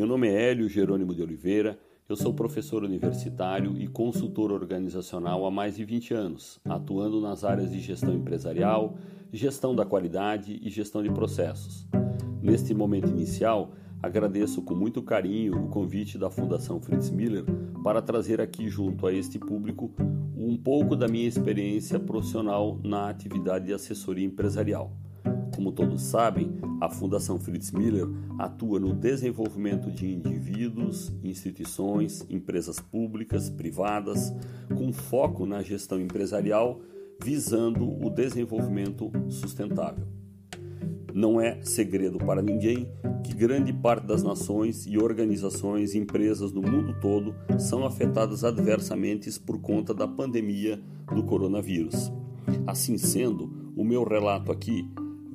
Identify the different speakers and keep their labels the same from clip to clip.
Speaker 1: Antônio Jerônimo de Oliveira, eu sou professor universitário e consultor organizacional há mais de 20 anos, atuando nas áreas de gestão empresarial, gestão da qualidade e gestão de processos. Neste momento inicial, agradeço com muito carinho o convite da Fundação Fritz Miller para trazer aqui junto a este público um pouco da minha experiência profissional na atividade de assessoria empresarial. Como todos sabem, a Fundação Fritz Miller atua no desenvolvimento de indivíduos, instituições, empresas públicas, privadas, com foco na gestão empresarial, visando o desenvolvimento sustentável. Não é segredo para ninguém que grande parte das nações e organizações e empresas do mundo todo são afetadas adversamente por conta da pandemia do coronavírus. Assim sendo, o meu relato aqui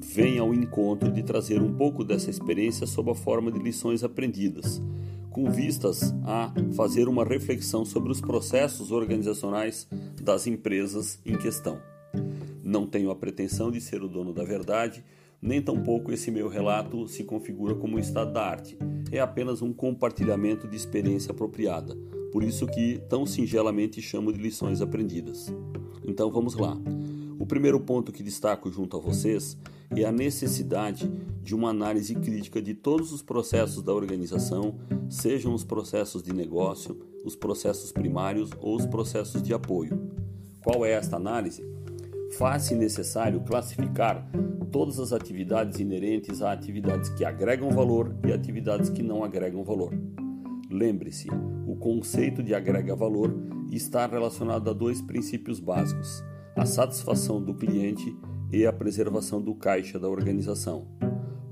Speaker 1: vem ao encontro de trazer um pouco dessa experiência sob a forma de lições aprendidas, com vistas a fazer uma reflexão sobre os processos organizacionais das empresas em questão. Não tenho a pretensão de ser o dono da verdade, nem tampouco esse meu relato se configura como um estado da arte. É apenas um compartilhamento de experiência apropriada, por isso que tão singelamente chamo de lições aprendidas. Então vamos lá. O primeiro ponto que destaco junto a vocês é a necessidade de uma análise crítica de todos os processos da organização, sejam os processos de negócio, os processos primários ou os processos de apoio. Qual é esta análise? Faz-se necessário classificar todas as atividades inerentes a atividades que agregam valor e atividades que não agregam valor. Lembre-se, o conceito de agrega valor está relacionado a dois princípios básicos: a satisfação do cliente e a preservação do caixa da organização.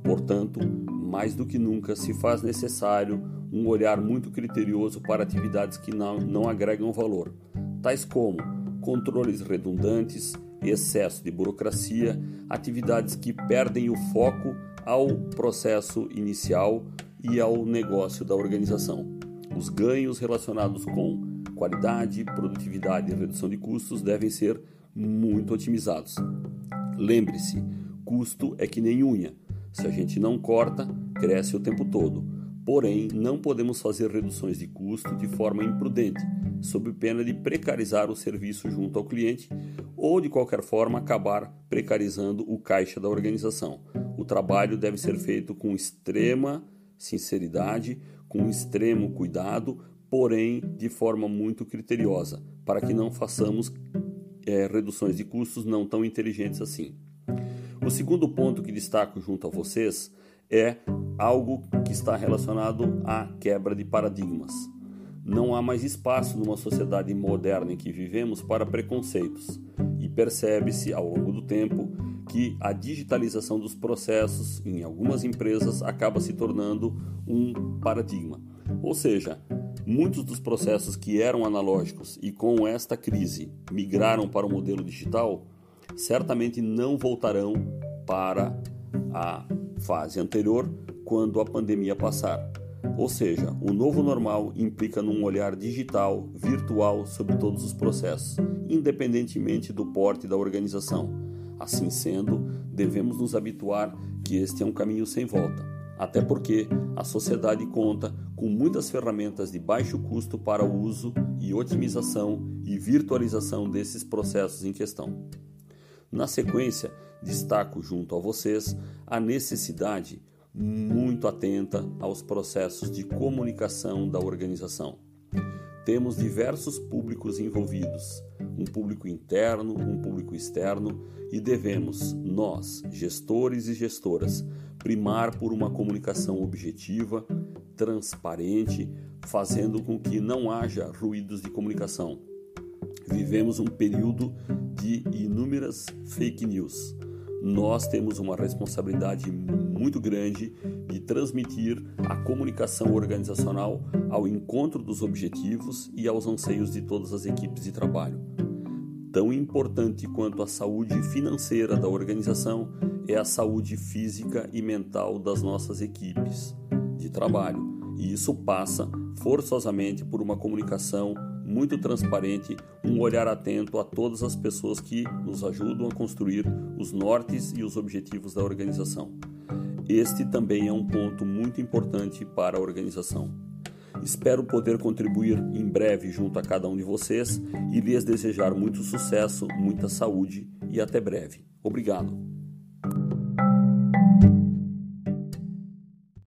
Speaker 1: Portanto, mais do que nunca se faz necessário um olhar muito criterioso para atividades que não, não agregam valor, tais como controles redundantes, excesso de burocracia, atividades que perdem o foco ao processo inicial e ao negócio da organização. Os ganhos relacionados com qualidade, produtividade e redução de custos devem ser muito otimizados. Lembre-se, custo é que nem unha. Se a gente não corta, cresce o tempo todo. Porém, não podemos fazer reduções de custo de forma imprudente, sob pena de precarizar o serviço junto ao cliente ou, de qualquer forma, acabar precarizando o caixa da organização. O trabalho deve ser feito com extrema sinceridade, com extremo cuidado, porém de forma muito criteriosa, para que não façamos é, reduções de custos não tão inteligentes assim. O segundo ponto que destaco junto a vocês é algo que está relacionado à quebra de paradigmas. Não há mais espaço numa sociedade moderna em que vivemos para preconceitos, e percebe-se ao longo do tempo que a digitalização dos processos em algumas empresas acaba se tornando um paradigma. Ou seja, Muitos dos processos que eram analógicos e com esta crise migraram para o modelo digital, certamente não voltarão para a fase anterior quando a pandemia passar. Ou seja, o novo normal implica num olhar digital, virtual sobre todos os processos, independentemente do porte da organização. Assim sendo, devemos nos habituar que este é um caminho sem volta até porque a sociedade conta com muitas ferramentas de baixo custo para o uso e otimização e virtualização desses processos em questão. Na sequência, destaco junto a vocês a necessidade muito atenta aos processos de comunicação da organização. Temos diversos públicos envolvidos, um público interno, um público externo, e devemos, nós, gestores e gestoras, primar por uma comunicação objetiva, transparente, fazendo com que não haja ruídos de comunicação. Vivemos um período de inúmeras fake news. Nós temos uma responsabilidade muito grande de transmitir a comunicação organizacional ao encontro dos objetivos e aos anseios de todas as equipes de trabalho. Tão importante quanto a saúde financeira da organização é a saúde física e mental das nossas equipes de trabalho. E isso passa forçosamente por uma comunicação muito transparente, um olhar atento a todas as pessoas que nos ajudam a construir os nortes e os objetivos da organização. Este também é um ponto muito importante para a organização. Espero poder contribuir em breve junto a cada um de vocês e lhes desejar muito sucesso, muita saúde e até breve. Obrigado.